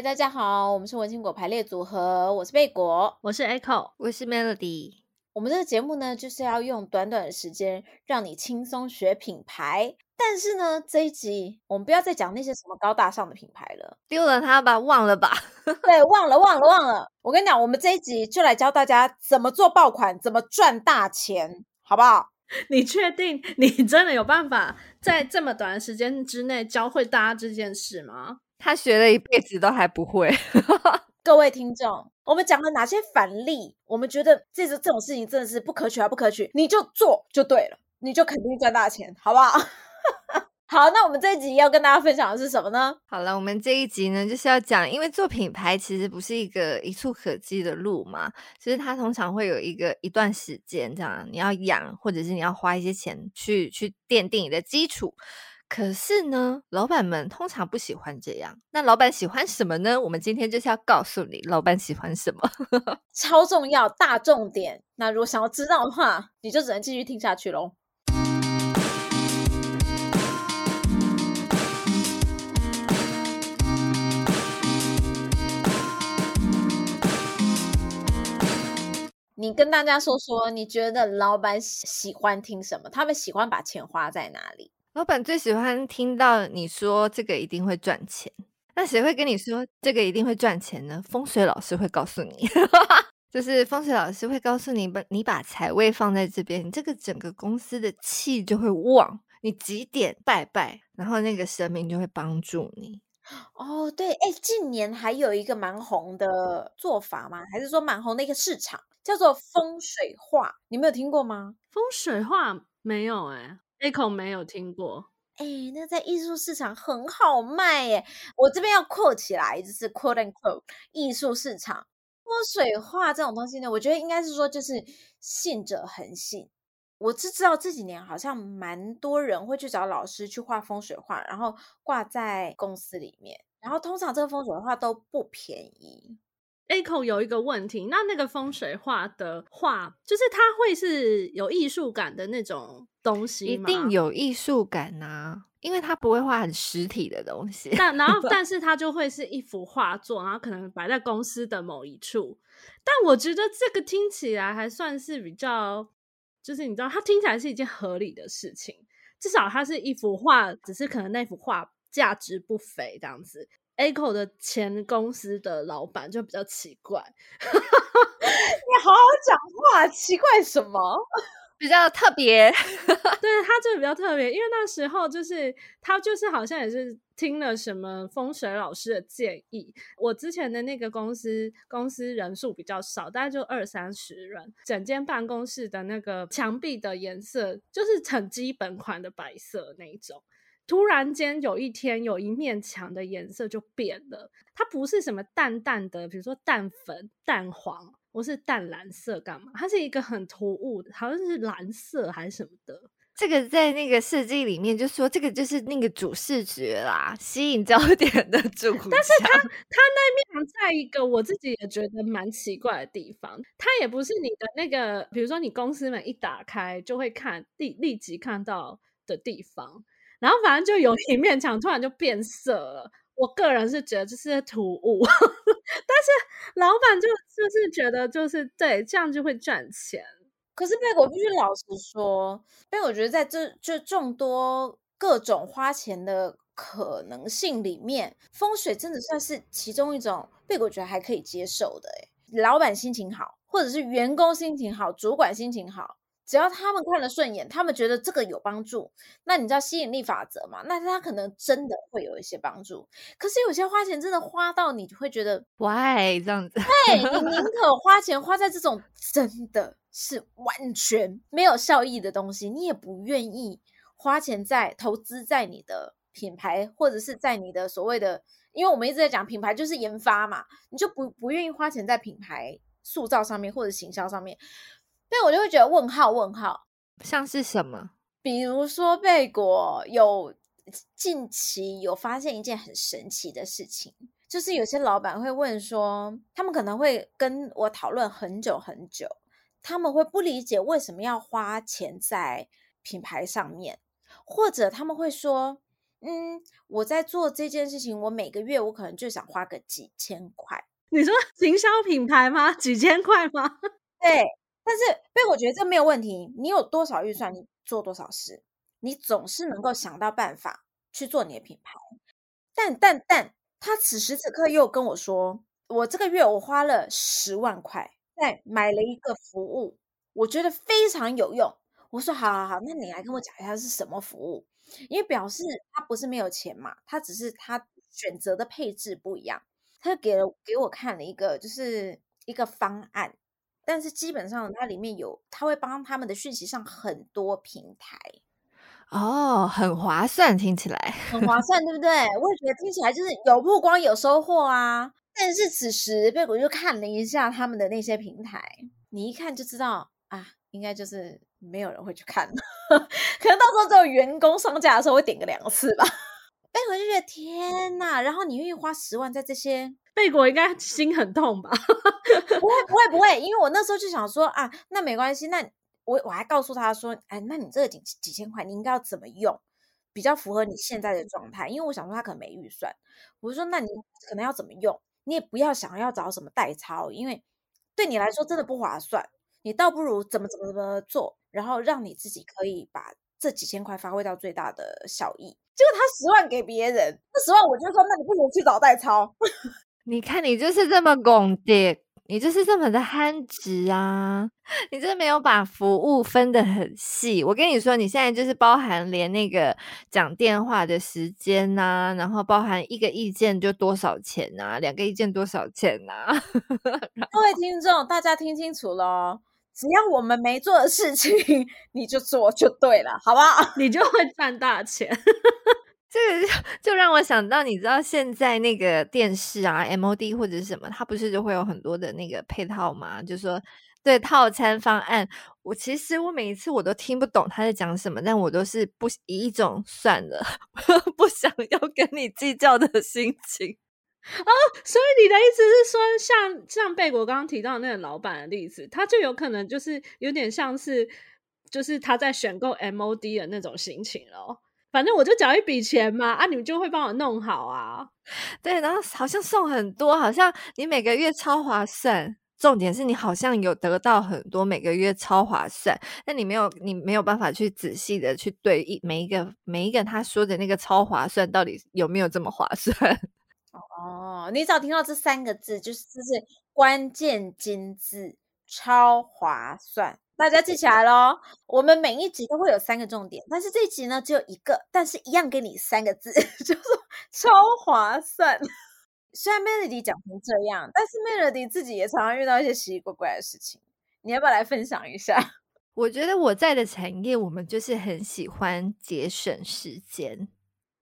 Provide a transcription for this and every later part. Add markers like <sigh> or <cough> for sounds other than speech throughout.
嗨，大家好，我们是文青果排列组合，我是贝果，我是 Echo，我是 Melody。我们这个节目呢，就是要用短短的时间让你轻松学品牌。但是呢，这一集我们不要再讲那些什么高大上的品牌了，丢了它吧，忘了吧。<laughs> 对，忘了，忘了，忘了。我跟你讲，我们这一集就来教大家怎么做爆款，怎么赚大钱，好不好？<laughs> 你确定你真的有办法在这么短的时间之内教会大家这件事吗？他学了一辈子都还不会。<laughs> 各位听众，我们讲了哪些反例？我们觉得这这这种事情真的是不可取啊，不可取，你就做就对了，你就肯定赚大钱，好不好？<laughs> 好，那我们这一集要跟大家分享的是什么呢？好了，我们这一集呢就是要讲，因为做品牌其实不是一个一蹴可及的路嘛，其实它通常会有一个一段时间这样，你要养，或者是你要花一些钱去去奠定你的基础。可是呢，老板们通常不喜欢这样。那老板喜欢什么呢？我们今天就是要告诉你，老板喜欢什么，<laughs> 超重要，大重点。那如果想要知道的话，你就只能继续听下去喽。你跟大家说说，你觉得老板喜欢听什么？他们喜欢把钱花在哪里？老板最喜欢听到你说这个一定会赚钱。那谁会跟你说这个一定会赚钱呢？风水老师会告诉你，<laughs> 就是风水老师会告诉你，把你把财位放在这边，你这个整个公司的气就会旺。你几点拜拜，然后那个神明就会帮助你。哦，对，哎，近年还有一个蛮红的做法吗？还是说蛮红的一个市场？叫做风水画，你没有听过吗？风水画没有哎，Echo 没有听过。哎，那在艺术市场很好卖耶。我这边要扩起来，就是 quote and quote 艺术市场风水画这种东西呢，我觉得应该是说就是信者恒信。我是知道这几年好像蛮多人会去找老师去画风水画，然后挂在公司里面，然后通常这个风水画都不便宜。Echo 有一个问题，那那个风水画的画，就是它会是有艺术感的那种东西吗？一定有艺术感呐、啊，因为它不会画很实体的东西。但然后，<laughs> 但是它就会是一幅画作，然后可能摆在公司的某一处。但我觉得这个听起来还算是比较，就是你知道，它听起来是一件合理的事情。至少它是一幅画，只是可能那幅画价值不菲这样子。Echo 的前公司的老板就比较奇怪，<laughs> 你好好讲话，奇怪什么？<laughs> 比较特别，<laughs> 对，他就比较特别，因为那时候就是他就是好像也是听了什么风水老师的建议。我之前的那个公司公司人数比较少，大概就二三十人，整间办公室的那个墙壁的颜色就是很基本款的白色那一种。突然间有一天，有一面墙的颜色就变了，它不是什么淡淡的，比如说淡粉、淡黄，或是淡蓝色，干嘛？它是一个很突兀的，好像是蓝色还是什么的。这个在那个设计里面就说，这个就是那个主视觉啦，吸引焦点的 <laughs> 主。但是它它那面墙在一个我自己也觉得蛮奇怪的地方，它也不是你的那个，比如说你公司门一打开就会看立立即看到的地方。然后反正就有一面墙突然就变色了，我个人是觉得这是突兀，<laughs> 但是老板就就是觉得就是对，这样就会赚钱。可是贝果必须老实说，因为我觉得在这这众多各种花钱的可能性里面，风水真的算是其中一种，贝果觉得还可以接受的。诶，老板心情好，或者是员工心情好，主管心情好。只要他们看了顺眼，他们觉得这个有帮助，那你知道吸引力法则嘛？那他可能真的会有一些帮助。可是有些花钱真的花到你会觉得，why 这样子？对，你宁 <laughs> 可花钱花在这种真的是完全没有效益的东西，你也不愿意花钱在投资在你的品牌，或者是在你的所谓的，因为我们一直在讲品牌就是研发嘛，你就不不愿意花钱在品牌塑造上面或者行销上面。所以我就会觉得问号问号，像是什么？比如说贝果有近期有发现一件很神奇的事情，就是有些老板会问说，他们可能会跟我讨论很久很久，他们会不理解为什么要花钱在品牌上面，或者他们会说，嗯，我在做这件事情，我每个月我可能就想花个几千块。你说行销品牌吗？几千块吗？<laughs> 对，但是，所以我觉得这没有问题。你有多少预算，你做多少事，你总是能够想到办法去做你的品牌。但但但，他此时此刻又跟我说，我这个月我花了十万块，在买了一个服务，我觉得非常有用。我说好好好，那你来跟我讲一下是什么服务？因为表示他不是没有钱嘛，他只是他选择的配置不一样。他就给了给我看了一个，就是一个方案，但是基本上它里面有，他会帮他们的讯息上很多平台，哦，很划算，听起来很划算，对不对？我也觉得听起来就是有曝光有收获啊。但是此时贝果就看了一下他们的那些平台，你一看就知道啊，应该就是没有人会去看，<laughs> 可能到时候只有员工上架的时候会点个两次吧。<laughs> 贝果就觉得天呐，然后你愿意花十万在这些？贝果应该心很痛吧？<laughs> 不会不会不会，因为我那时候就想说啊，那没关系，那我我还告诉他说，哎，那你这个几几千块，你应该要怎么用，比较符合你现在的状态？因为我想说他可能没预算，我就说那你可能要怎么用？你也不要想要找什么代操，因为对你来说真的不划算，你倒不如怎么怎么怎么做，然后让你自己可以把这几千块发挥到最大的效益。结果他十万给别人，那十万我就说，那你不如去找代操。你看你就是这么拱的，你就是这么的憨直啊！<laughs> 你真的没有把服务分得很细。我跟你说，你现在就是包含连那个讲电话的时间呐、啊，然后包含一个意见就多少钱呐、啊，两个意见多少钱呐、<laughs> 啊？各位听众，大家听清楚喽。只要我们没做的事情，<laughs> 你就做就对了，好不好？你就会赚大钱。这个就就让我想到，你知道现在那个电视啊，MOD 或者是什么，它不是就会有很多的那个配套吗？就说对套餐方案，我其实我每一次我都听不懂他在讲什么，但我都是不以一种算了，<laughs> 不想要跟你计较的心情。哦，所以你的意思是说，像像贝果刚刚提到那个老板的例子，他就有可能就是有点像是，就是他在选购 MOD 的那种心情咯。反正我就缴一笔钱嘛，啊，你们就会帮我弄好啊。对，然后好像送很多，好像你每个月超划算。重点是你好像有得到很多，每个月超划算，但你没有，你没有办法去仔细的去对一每一个每一个他说的那个超划算到底有没有这么划算。<laughs> 哦，你只要听到这三个字，就是就是关键金字，超划算，大家记起来喽。<laughs> 我们每一集都会有三个重点，但是这一集呢只有一个，但是一样给你三个字，<laughs> 就是超划算。虽然 Melody 讲成这样，但是 Melody 自己也常常遇到一些奇奇怪怪的事情。你要不要来分享一下？<laughs> 我觉得我在的产业，我们就是很喜欢节省时间。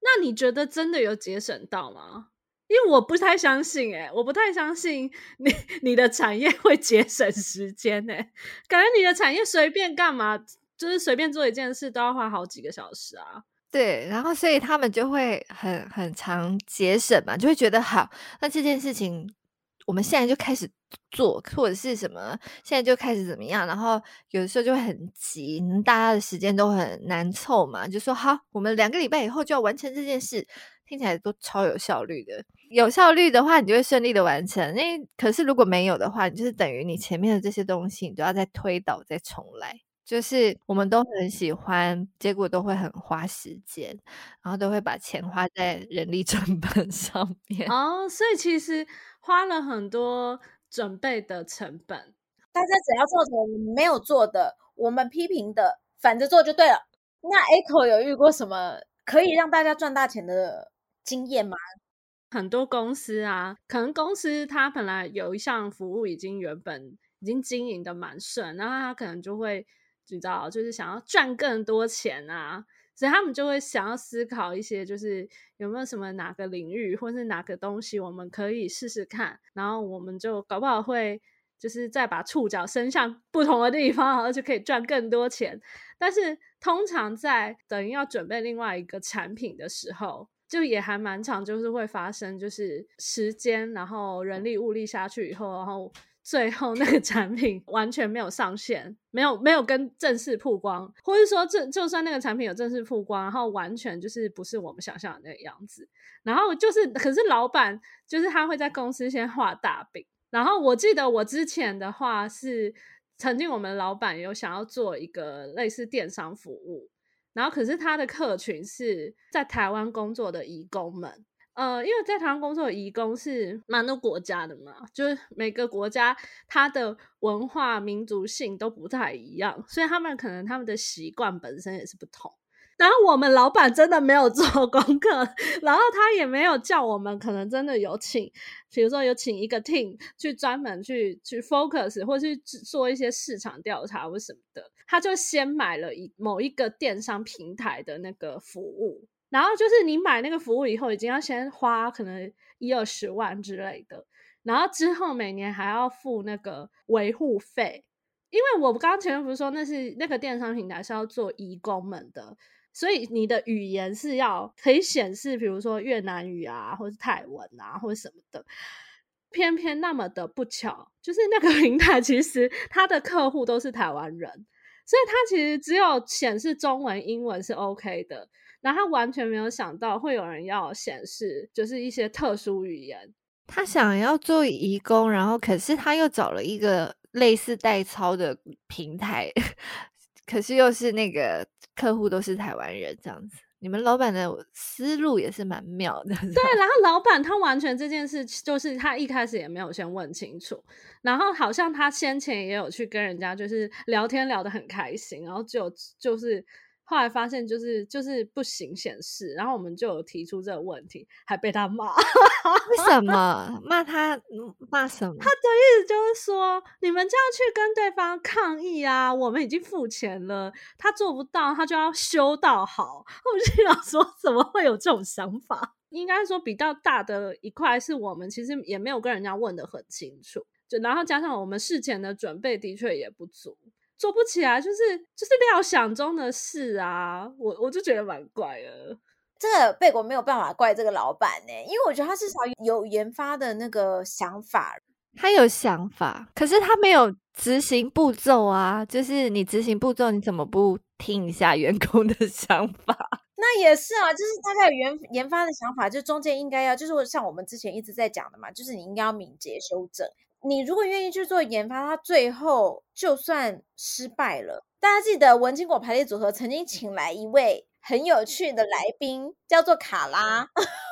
那你觉得真的有节省到吗？因为我不太相信、欸，诶我不太相信你你的产业会节省时间、欸，诶感觉你的产业随便干嘛，就是随便做一件事都要花好几个小时啊。对，然后所以他们就会很很常节省嘛，就会觉得好，那这件事情我们现在就开始做，或者是什么，现在就开始怎么样，然后有的时候就会很急，大家的时间都很难凑嘛，就说好，我们两个礼拜以后就要完成这件事。听起来都超有效率的，有效率的话，你就会顺利的完成。那可是如果没有的话，你就是等于你前面的这些东西，你都要再推倒、再重来。就是我们都很喜欢，结果都会很花时间，然后都会把钱花在人力成本 <laughs> 上面。哦，所以其实花了很多准备的成本。大家只要做成没有做的，我们批评的，反着做就对了。那 Echo 有遇过什么可以让大家赚大钱的经验吗？很多公司啊，可能公司它本来有一项服务已经原本已经经营的蛮顺，然后他可能就会知道，就是想要赚更多钱啊，所以他们就会想要思考一些，就是有没有什么哪个领域或是哪个东西我们可以试试看，然后我们就搞不好会就是再把触角伸向不同的地方，而且可以赚更多钱。但是通常在等于要准备另外一个产品的时候，就也还蛮常，就是会发生，就是时间，然后人力物力下去以后，然后 <laughs> 最后那个产品完全没有上线，没有没有跟正式曝光，或是说这就算那个产品有正式曝光，然后完全就是不是我们想象的那个样子。然后就是，可是老板就是他会在公司先画大饼。然后我记得我之前的话是，曾经我们老板有想要做一个类似电商服务。然后，可是他的客群是在台湾工作的移工们，呃，因为在台湾工作的移工是蛮多国家的嘛，就是每个国家他的文化民族性都不太一样，所以他们可能他们的习惯本身也是不同。然后我们老板真的没有做功课，然后他也没有叫我们，可能真的有请，比如说有请一个 team 去专门去去 focus，或去做一些市场调查或什么的，他就先买了一某一个电商平台的那个服务，然后就是你买那个服务以后，已经要先花可能一二十万之类的，然后之后每年还要付那个维护费，因为我刚刚前面不是说那是那个电商平台是要做义工们的。所以你的语言是要可以显示，比如说越南语啊，或是泰文啊，或者什么的。偏偏那么的不巧，就是那个平台其实它的客户都是台湾人，所以它其实只有显示中文、英文是 OK 的。然后他完全没有想到会有人要显示，就是一些特殊语言。他想要做移工，然后可是他又找了一个类似代操的平台，<laughs> 可是又是那个。客户都是台湾人，这样子，你们老板的思路也是蛮妙的。对，然后老板他完全这件事，就是他一开始也没有先问清楚，然后好像他先前也有去跟人家就是聊天聊得很开心，然后就就是。后来发现就是就是不行显示，然后我们就有提出这个问题，还被他骂。为什么骂 <laughs> 他？骂什么？他的意思就是说，你们就要去跟对方抗议啊！我们已经付钱了，他做不到，他就要修到好。<laughs> 我就想说，怎么会有这种想法？应该说比较大的一块是我们其实也没有跟人家问得很清楚，就然后加上我们事前的准备的确也不足。做不起来，就是就是料想中的事啊，我我就觉得蛮怪的。这个贝果没有办法怪这个老板呢，因为我觉得他至少有研发的那个想法，他有想法，可是他没有执行步骤啊。就是你执行步骤，你怎么不听一下员工的 <laughs> 想法？那也是啊，就是大概研研发的想法，就中间应该要，就是像我们之前一直在讲的嘛，就是你应该要敏捷修正。你如果愿意去做研发，它最后就算失败了，大家记得文青果排列组合曾经请来一位。很有趣的来宾叫做卡拉，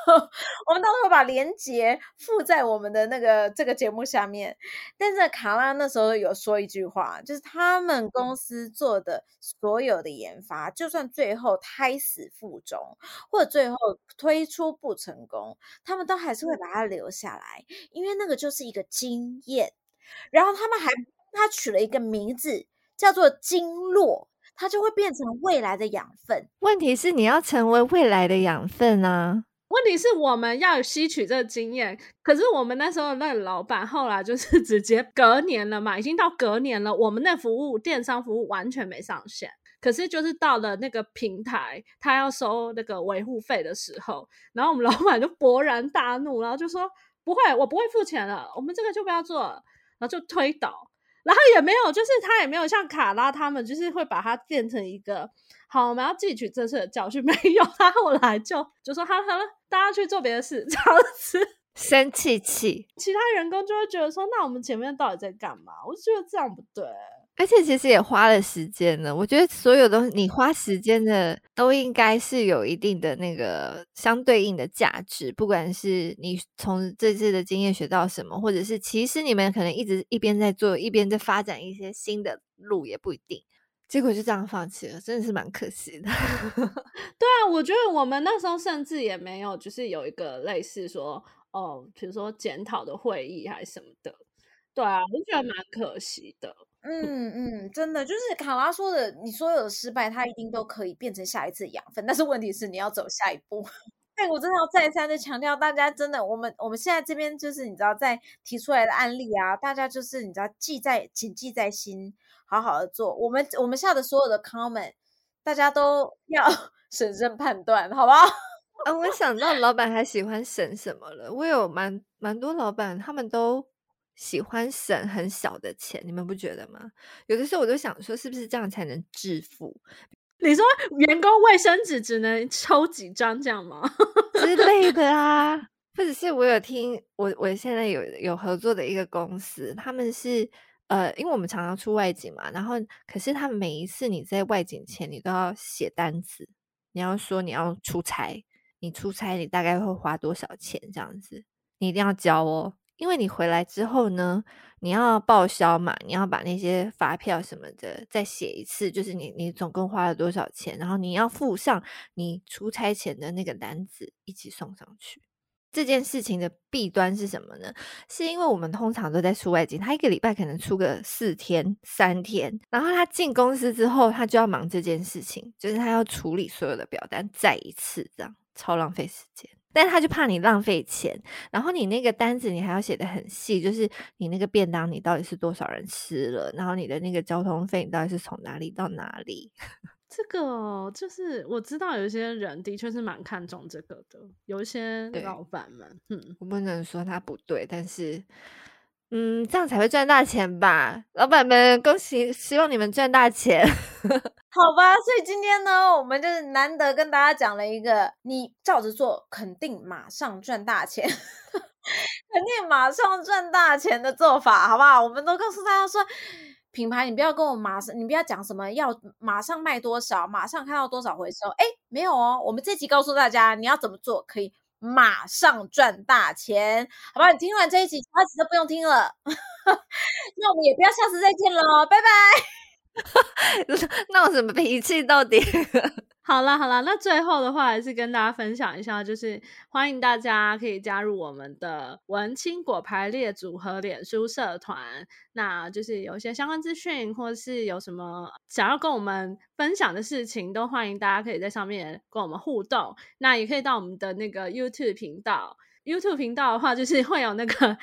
<laughs> 我们到时候把链接附在我们的那个这个节目下面。但是卡拉那时候有说一句话，就是他们公司做的所有的研发，就算最后胎死腹中，或者最后推出不成功，他们都还是会把它留下来，因为那个就是一个经验。然后他们还他取了一个名字，叫做经络。它就会变成未来的养分。问题是你要成为未来的养分啊！问题是我们要吸取这个经验。可是我们那时候那个老板后来就是直接隔年了嘛，已经到隔年了，我们那服务电商服务完全没上线。可是就是到了那个平台，他要收那个维护费的时候，然后我们老板就勃然大怒，然后就说：“不会，我不会付钱了，我们这个就不要做了。”然后就推倒。然后也没有，就是他也没有像卡拉他们，就是会把它变成一个好，我们要汲取这次的教训。没有，他后来就就说好了好了，大家去做别的事，<laughs> 这样子生气气，其他员工就会觉得说，那我们前面到底在干嘛？我就觉得这样不对。而且其实也花了时间了，我觉得所有东西你花时间的都应该是有一定的那个相对应的价值，不管是你从这次的经验学到什么，或者是其实你们可能一直一边在做，一边在发展一些新的路，也不一定。结果就这样放弃了，真的是蛮可惜的。<laughs> 对啊，我觉得我们那时候甚至也没有，就是有一个类似说哦，比如说检讨的会议还是什么的。对啊，我觉得蛮可惜的。嗯嗯，真的就是卡拉说的，你所有的失败，它一定都可以变成下一次养分。但是问题是，你要走下一步。<laughs> 对，我真的要再三的强调，大家真的，我们我们现在这边就是你知道，在提出来的案例啊，大家就是你知道记在谨记在心，好好的做。我们我们下的所有的 comment，大家都要 <laughs> 审慎判断，好不好？啊，我想到老板还喜欢省什么了。我有蛮蛮多老板，他们都。喜欢省很小的钱，你们不觉得吗？有的时候我都想说，是不是这样才能致富？你说员工卫生纸只能抽几张这样吗？<laughs> 之类的啊，或者是我有听我我现在有有合作的一个公司，他们是呃，因为我们常常出外景嘛，然后可是他每一次你在外景前，你都要写单子，你要说你要出差，你出差你大概会花多少钱这样子，你一定要交哦。因为你回来之后呢，你要报销嘛，你要把那些发票什么的再写一次，就是你你总共花了多少钱，然后你要附上你出差前的那个单子一起送上去。这件事情的弊端是什么呢？是因为我们通常都在出外景，他一个礼拜可能出个四天、三天，然后他进公司之后，他就要忙这件事情，就是他要处理所有的表单再一次，这样超浪费时间。但他就怕你浪费钱，然后你那个单子你还要写得很细，就是你那个便当你到底是多少人吃了，然后你的那个交通费你到底是从哪里到哪里？这个就是我知道有一些人的确是蛮看重这个的，有一些老板们，嗯，我不能说他不对，但是。嗯，这样才会赚大钱吧，老板们，恭喜，希望你们赚大钱，<laughs> 好吧？所以今天呢，我们就是难得跟大家讲了一个，你照着做，肯定马上赚大钱，<laughs> 肯定马上赚大钱的做法，好不好？我们都告诉大家说，品牌，你不要跟我马上，你不要讲什么要马上卖多少，马上看到多少回收，哎，没有哦，我们这集告诉大家，你要怎么做可以。马上赚大钱，好吧？你听完这一集，其他集都不用听了。<laughs> 那我们也不要下次再见了，拜拜。闹什么脾气到底？<laughs> 好啦好啦，那最后的话还是跟大家分享一下，就是欢迎大家可以加入我们的文青果排列组合脸书社团，那就是有一些相关资讯，或是有什么想要跟我们分享的事情，都欢迎大家可以在上面跟我们互动。那也可以到我们的那个 YouTube 频道，YouTube 频道的话就是会有那个。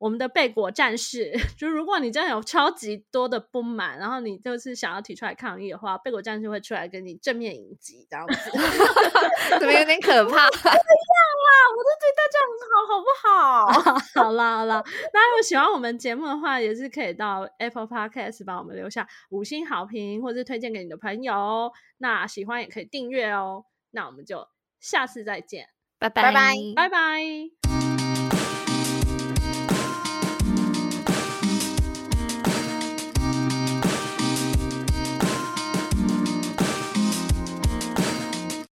我们的贝果战士，<laughs> 就如果你真的有超级多的不满，然后你就是想要提出来抗议的话，贝果战士会出来跟你正面迎击，这样子，<laughs> 怎么有点可怕？我都对大家很好，好不好？好 <laughs> 啦好啦，那如果喜欢我们节目的话，也是可以到 Apple Podcast 帮我们留下五星好评，或是推荐给你的朋友。那喜欢也可以订阅哦。那我们就下次再见，拜拜拜拜。